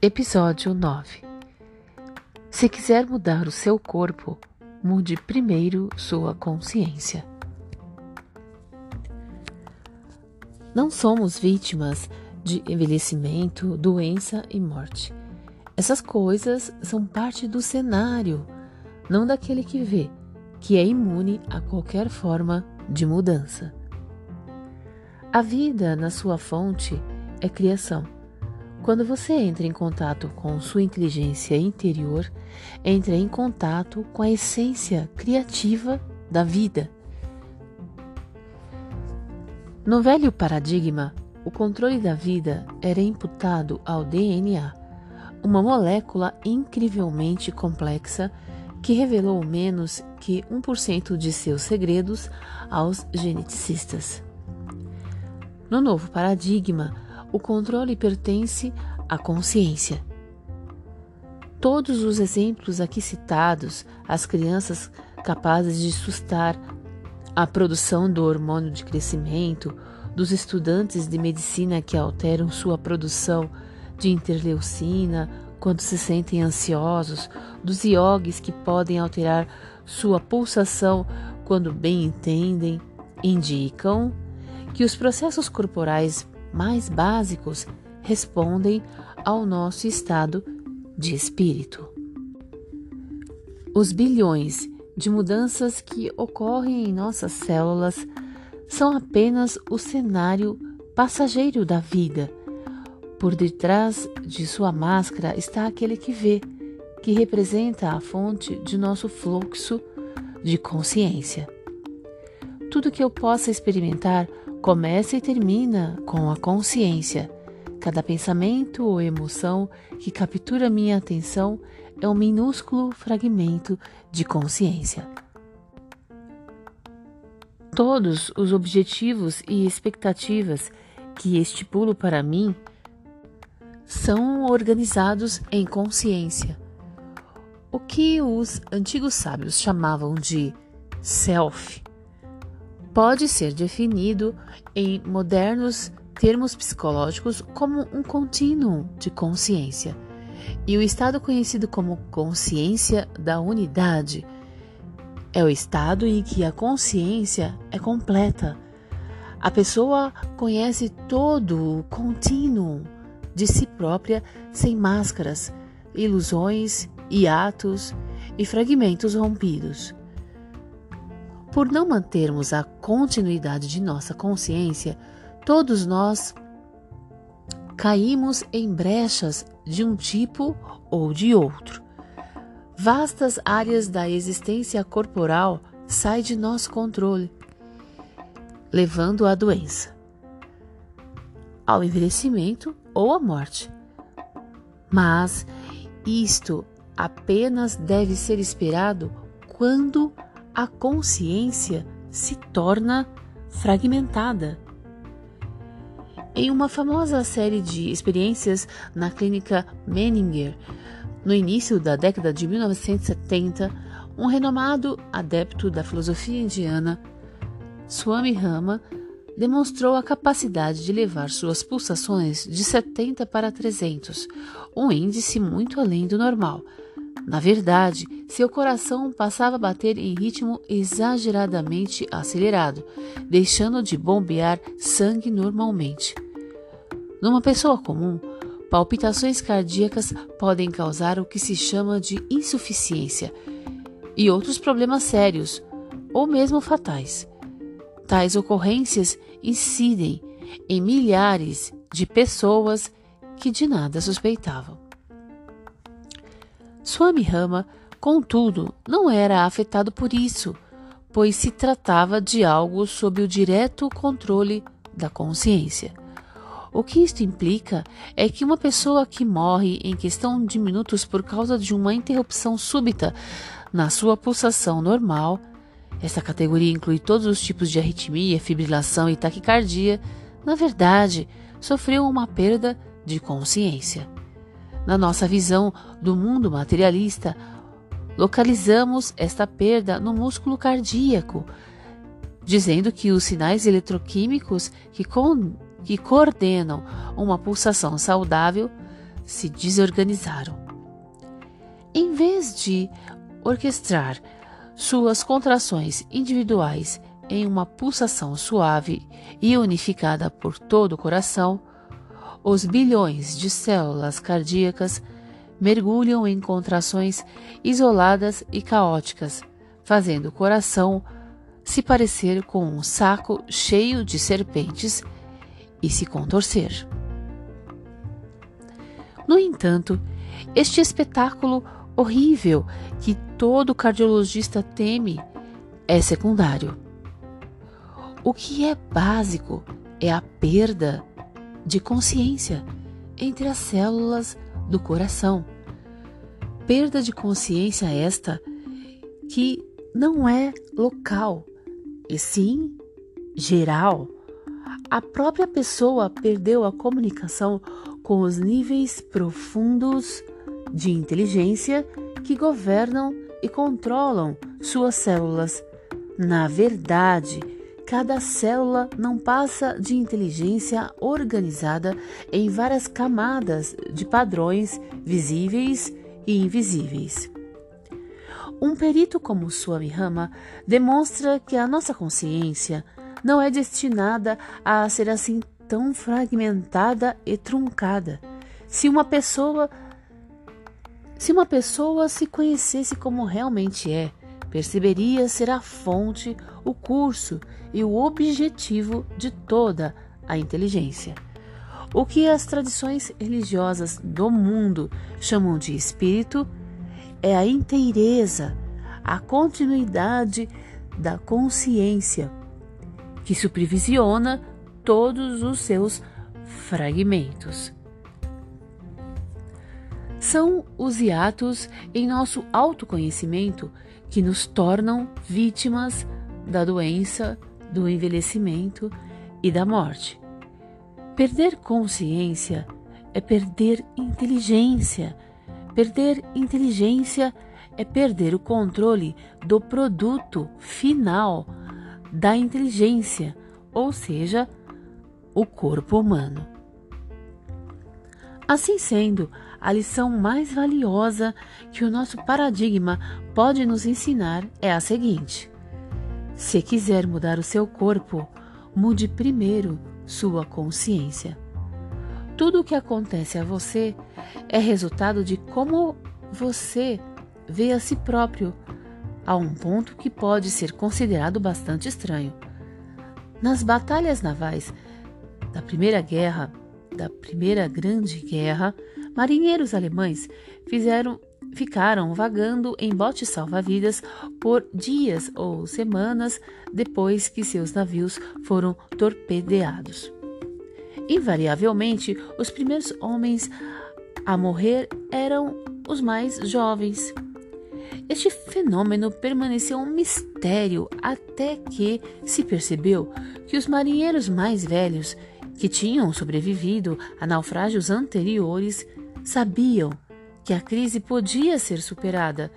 Episódio 9 Se quiser mudar o seu corpo, mude primeiro sua consciência. Não somos vítimas de envelhecimento, doença e morte. Essas coisas são parte do cenário, não daquele que vê, que é imune a qualquer forma de mudança. A vida, na sua fonte, é criação quando você entra em contato com sua inteligência interior, entra em contato com a essência criativa da vida. No velho paradigma, o controle da vida era imputado ao DNA, uma molécula incrivelmente complexa que revelou menos que 1% de seus segredos aos geneticistas. No novo paradigma, o controle pertence à consciência. Todos os exemplos aqui citados, as crianças capazes de sustar a produção do hormônio de crescimento, dos estudantes de medicina que alteram sua produção de interleucina quando se sentem ansiosos, dos iogues que podem alterar sua pulsação quando bem entendem, indicam que os processos corporais mais básicos respondem ao nosso estado de espírito. Os bilhões de mudanças que ocorrem em nossas células são apenas o cenário passageiro da vida. Por detrás de sua máscara está aquele que vê, que representa a fonte de nosso fluxo de consciência. Tudo que eu possa experimentar começa e termina com a consciência. Cada pensamento ou emoção que captura minha atenção é um minúsculo fragmento de consciência. Todos os objetivos e expectativas que estipulo para mim são organizados em consciência. O que os antigos sábios chamavam de self pode ser definido em modernos termos psicológicos como um contínuo de consciência. E o estado conhecido como consciência da unidade é o estado em que a consciência é completa. A pessoa conhece todo o contínuo de si própria sem máscaras, ilusões, hiatos e fragmentos rompidos. Por não mantermos a continuidade de nossa consciência, todos nós caímos em brechas de um tipo ou de outro. Vastas áreas da existência corporal saem de nosso controle, levando à doença, ao envelhecimento ou à morte. Mas isto apenas deve ser esperado quando a consciência se torna fragmentada. Em uma famosa série de experiências na clínica Menninger, no início da década de 1970, um renomado adepto da filosofia indiana, Swami Rama, demonstrou a capacidade de levar suas pulsações de 70 para 300, um índice muito além do normal, na verdade, seu coração passava a bater em ritmo exageradamente acelerado, deixando de bombear sangue normalmente. Numa pessoa comum, palpitações cardíacas podem causar o que se chama de insuficiência e outros problemas sérios, ou mesmo fatais. Tais ocorrências incidem em milhares de pessoas que de nada suspeitavam. Swami Rama, contudo, não era afetado por isso, pois se tratava de algo sob o direto controle da consciência. O que isto implica é que uma pessoa que morre em questão de minutos por causa de uma interrupção súbita na sua pulsação normal, essa categoria inclui todos os tipos de arritmia, fibrilação e taquicardia, na verdade, sofreu uma perda de consciência. Na nossa visão do mundo materialista, localizamos esta perda no músculo cardíaco, dizendo que os sinais eletroquímicos que, con que coordenam uma pulsação saudável se desorganizaram. Em vez de orquestrar suas contrações individuais em uma pulsação suave e unificada por todo o coração, os bilhões de células cardíacas mergulham em contrações isoladas e caóticas, fazendo o coração se parecer com um saco cheio de serpentes e se contorcer. No entanto, este espetáculo horrível que todo cardiologista teme é secundário. O que é básico é a perda de consciência entre as células do coração. Perda de consciência esta que não é local, e sim geral. A própria pessoa perdeu a comunicação com os níveis profundos de inteligência que governam e controlam suas células. Na verdade, cada célula não passa de inteligência organizada em várias camadas de padrões visíveis e invisíveis. Um perito como Swami Rama demonstra que a nossa consciência não é destinada a ser assim tão fragmentada e truncada. Se uma pessoa se uma pessoa se conhecesse como realmente é, perceberia ser a fonte, o curso e o objetivo de toda a inteligência. O que as tradições religiosas do mundo chamam de espírito é a inteireza, a continuidade da consciência, que supervisiona todos os seus fragmentos. São os hiatos em nosso autoconhecimento que nos tornam vítimas da doença, do envelhecimento e da morte. Perder consciência é perder inteligência. Perder inteligência é perder o controle do produto final da inteligência, ou seja, o corpo humano. Assim sendo, a lição mais valiosa que o nosso paradigma pode nos ensinar é a seguinte: se quiser mudar o seu corpo, mude primeiro sua consciência. Tudo o que acontece a você é resultado de como você vê a si próprio, a um ponto que pode ser considerado bastante estranho. Nas batalhas navais da Primeira Guerra, da Primeira Grande Guerra, marinheiros alemães fizeram, ficaram vagando em botes salva-vidas por dias ou semanas depois que seus navios foram torpedeados. Invariavelmente, os primeiros homens a morrer eram os mais jovens. Este fenômeno permaneceu um mistério até que se percebeu que os marinheiros mais velhos, que tinham sobrevivido a naufrágios anteriores, sabiam que a crise podia ser superada.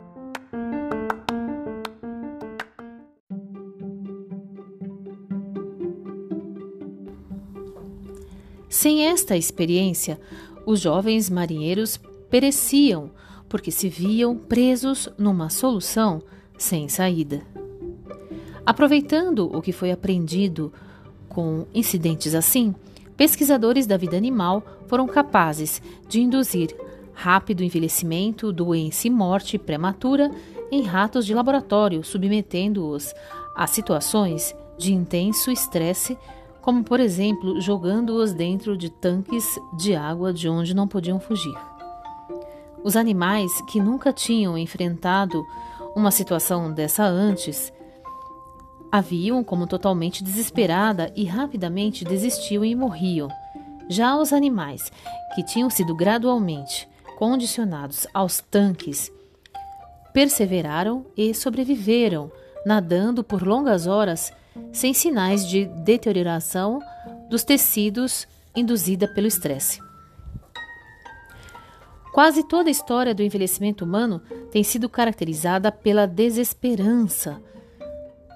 Sem esta experiência, os jovens marinheiros pereciam porque se viam presos numa solução sem saída. Aproveitando o que foi aprendido com incidentes assim, pesquisadores da vida animal foram capazes de induzir rápido envelhecimento, doença e morte prematura em ratos de laboratório, submetendo-os a situações de intenso estresse, como por exemplo jogando-os dentro de tanques de água de onde não podiam fugir. Os animais que nunca tinham enfrentado uma situação dessa antes haviam como totalmente desesperada e rapidamente desistiam e morriam. Já os animais que tinham sido gradualmente condicionados aos tanques perseveraram e sobreviveram, nadando por longas horas sem sinais de deterioração dos tecidos induzida pelo estresse. Quase toda a história do envelhecimento humano tem sido caracterizada pela desesperança.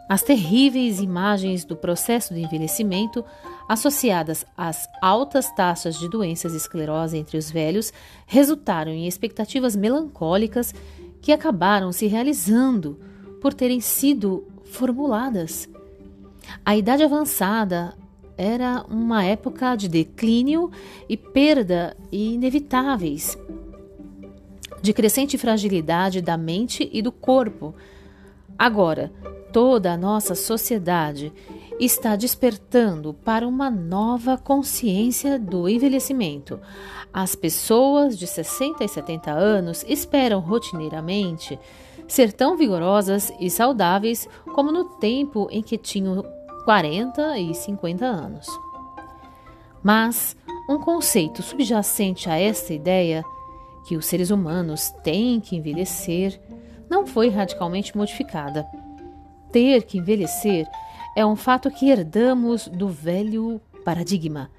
As terríveis imagens do processo de envelhecimento, associadas às altas taxas de doenças e esclerose entre os velhos, resultaram em expectativas melancólicas que acabaram se realizando por terem sido formuladas. A idade avançada era uma época de declínio e perda inevitáveis, de crescente fragilidade da mente e do corpo. Agora, toda a nossa sociedade está despertando para uma nova consciência do envelhecimento. As pessoas de 60 e 70 anos esperam rotineiramente ser tão vigorosas e saudáveis como no tempo em que tinham 40 e 50 anos. Mas um conceito subjacente a esta ideia, que os seres humanos têm que envelhecer, não foi radicalmente modificada. Ter que envelhecer é um fato que herdamos do velho paradigma,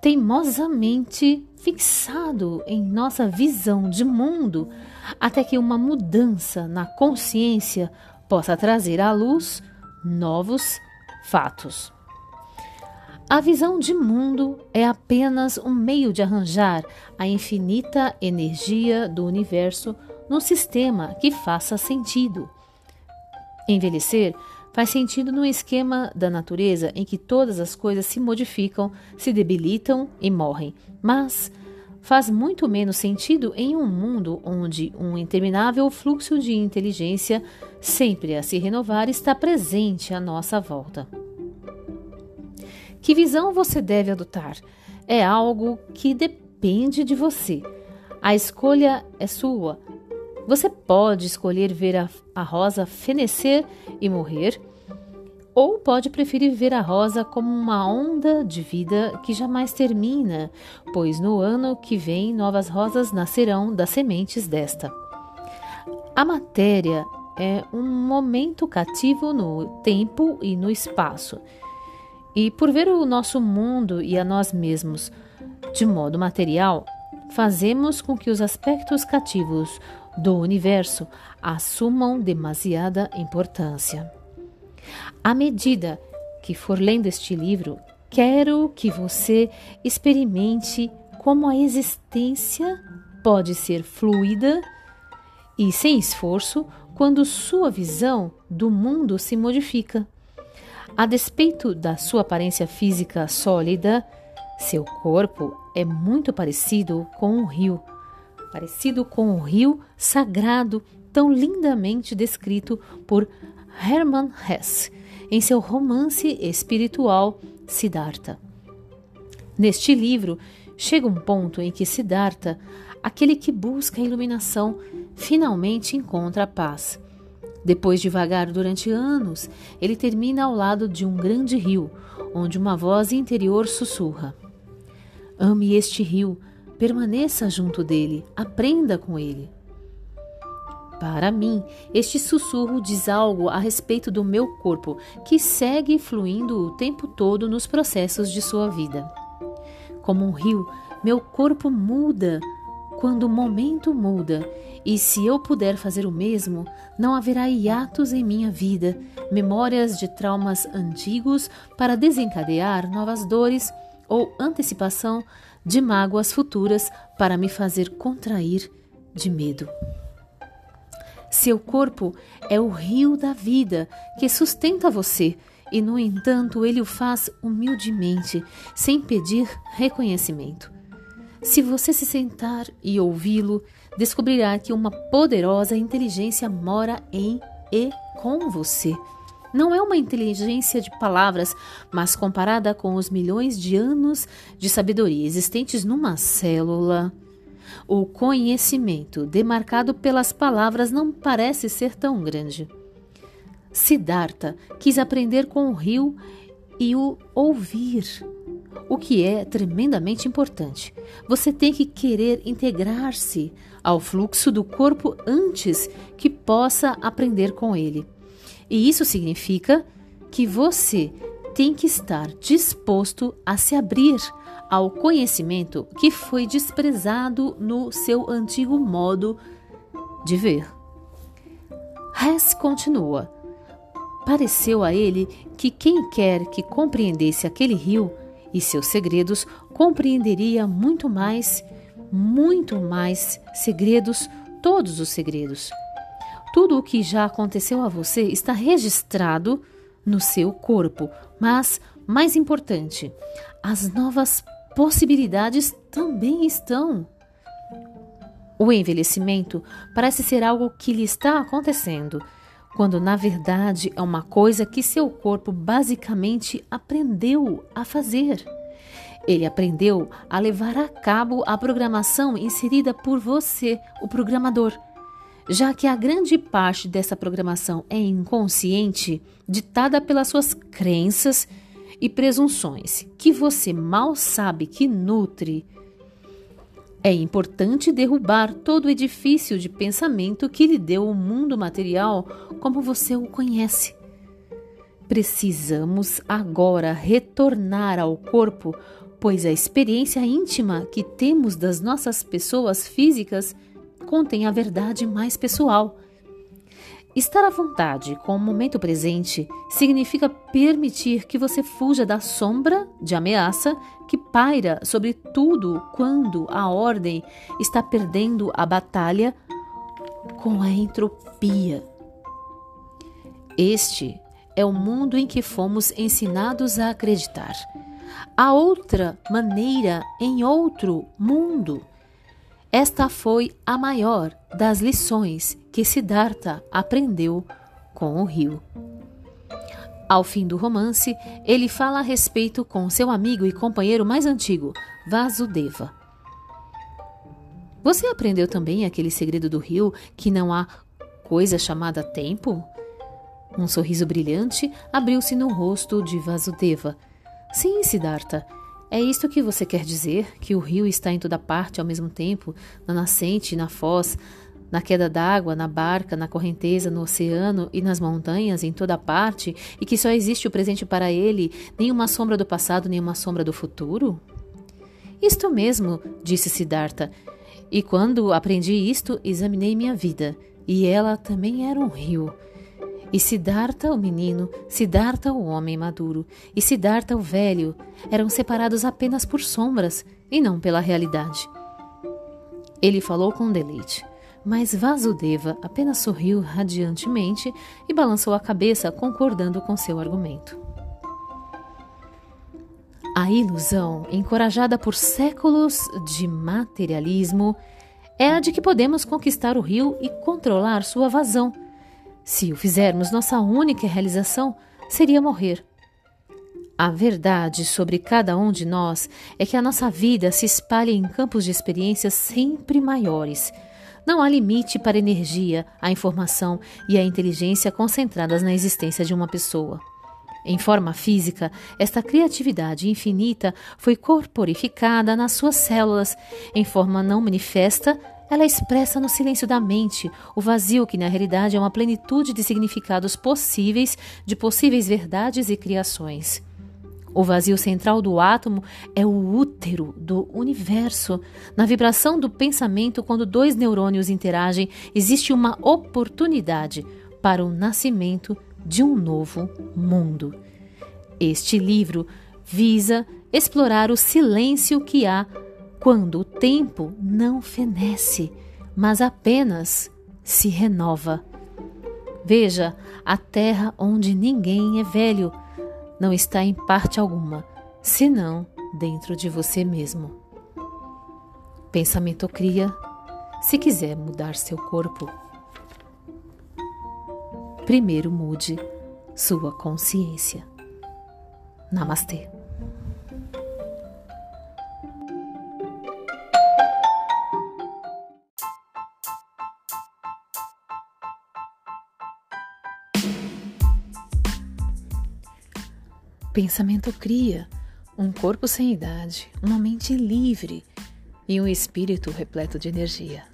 teimosamente fixado em nossa visão de mundo, até que uma mudança na consciência possa trazer à luz novos fatos. A visão de mundo é apenas um meio de arranjar a infinita energia do universo num sistema que faça sentido. Envelhecer faz sentido no esquema da natureza em que todas as coisas se modificam, se debilitam e morrem, mas faz muito menos sentido em um mundo onde um interminável fluxo de inteligência, sempre a se renovar, está presente à nossa volta. Que visão você deve adotar? É algo que depende de você. A escolha é sua. Você pode escolher ver a, a rosa fenecer e morrer, ou pode preferir ver a rosa como uma onda de vida que jamais termina, pois no ano que vem novas rosas nascerão das sementes desta. A matéria é um momento cativo no tempo e no espaço. E por ver o nosso mundo e a nós mesmos de modo material, fazemos com que os aspectos cativos do universo assumam demasiada importância. À medida que for lendo este livro, quero que você experimente como a existência pode ser fluida e sem esforço quando sua visão do mundo se modifica. A despeito da sua aparência física sólida, seu corpo é muito parecido com um rio, parecido com um rio sagrado tão lindamente descrito por Hermann Hesse em seu romance espiritual Siddhartha. Neste livro, chega um ponto em que Siddhartha, aquele que busca a iluminação, finalmente encontra a paz. Depois de vagar durante anos, ele termina ao lado de um grande rio, onde uma voz interior sussurra: Ame este rio, permaneça junto dele, aprenda com ele. Para mim, este sussurro diz algo a respeito do meu corpo, que segue fluindo o tempo todo nos processos de sua vida. Como um rio, meu corpo muda quando o momento muda, e se eu puder fazer o mesmo, não haverá hiatos em minha vida, memórias de traumas antigos para desencadear novas dores ou antecipação de mágoas futuras para me fazer contrair de medo. Seu corpo é o rio da vida que sustenta você, e no entanto ele o faz humildemente, sem pedir reconhecimento. Se você se sentar e ouvi-lo, descobrirá que uma poderosa inteligência mora em e com você. Não é uma inteligência de palavras, mas comparada com os milhões de anos de sabedoria existentes numa célula. O conhecimento demarcado pelas palavras não parece ser tão grande. Siddhartha quis aprender com o rio e o ouvir o que é tremendamente importante. Você tem que querer integrar-se ao fluxo do corpo antes que possa aprender com ele. E isso significa que você tem que estar disposto a se abrir ao conhecimento que foi desprezado no seu antigo modo de ver. Hess continua. pareceu a ele que quem quer que compreendesse aquele rio e seus segredos compreenderia muito mais, muito mais segredos, todos os segredos. Tudo o que já aconteceu a você está registrado no seu corpo, mas, mais importante, as novas possibilidades também estão. O envelhecimento parece ser algo que lhe está acontecendo, quando na verdade é uma coisa que seu corpo basicamente aprendeu a fazer. Ele aprendeu a levar a cabo a programação inserida por você, o programador já que a grande parte dessa programação é inconsciente, ditada pelas suas crenças e presunções, que você mal sabe que nutre. É importante derrubar todo o edifício de pensamento que lhe deu o mundo material como você o conhece. Precisamos agora retornar ao corpo, pois a experiência íntima que temos das nossas pessoas físicas contém a verdade mais pessoal. Estar à vontade com o momento presente significa permitir que você fuja da sombra de ameaça que paira sobre tudo quando a ordem está perdendo a batalha com a entropia. Este é o mundo em que fomos ensinados a acreditar. Há outra maneira em outro mundo. Esta foi a maior das lições que Siddhartha aprendeu com o rio. Ao fim do romance, ele fala a respeito com seu amigo e companheiro mais antigo, Vasudeva. Você aprendeu também aquele segredo do rio que não há coisa chamada tempo? Um sorriso brilhante abriu-se no rosto de Vasudeva. Sim, Siddhartha, é isto que você quer dizer? Que o rio está em toda parte ao mesmo tempo, na nascente, na foz, na queda d'água, na barca, na correnteza, no oceano e nas montanhas, em toda parte, e que só existe o presente para ele, nenhuma sombra do passado, nenhuma sombra do futuro? Isto mesmo, disse Siddhartha. E quando aprendi isto, examinei minha vida, e ela também era um rio. E Siddhartha, o menino, Siddhartha, o homem maduro, e Siddhartha, o velho, eram separados apenas por sombras e não pela realidade. Ele falou com deleite, mas Vasudeva apenas sorriu radiantemente e balançou a cabeça, concordando com seu argumento. A ilusão, encorajada por séculos de materialismo, é a de que podemos conquistar o rio e controlar sua vazão se o fizermos, nossa única realização seria morrer. A verdade sobre cada um de nós é que a nossa vida se espalha em campos de experiências sempre maiores. Não há limite para a energia, a informação e a inteligência concentradas na existência de uma pessoa. Em forma física, esta criatividade infinita foi corporificada nas suas células. Em forma não manifesta, ela expressa no silêncio da mente o vazio que na realidade é uma plenitude de significados possíveis, de possíveis verdades e criações. O vazio central do átomo é o útero do universo. Na vibração do pensamento, quando dois neurônios interagem, existe uma oportunidade para o nascimento de um novo mundo. Este livro visa explorar o silêncio que há quando o tempo não fenece, mas apenas se renova. Veja, a terra onde ninguém é velho não está em parte alguma, senão dentro de você mesmo. Pensamento cria, se quiser mudar seu corpo. Primeiro mude sua consciência. Namastê. Pensamento cria um corpo sem idade, uma mente livre e um espírito repleto de energia.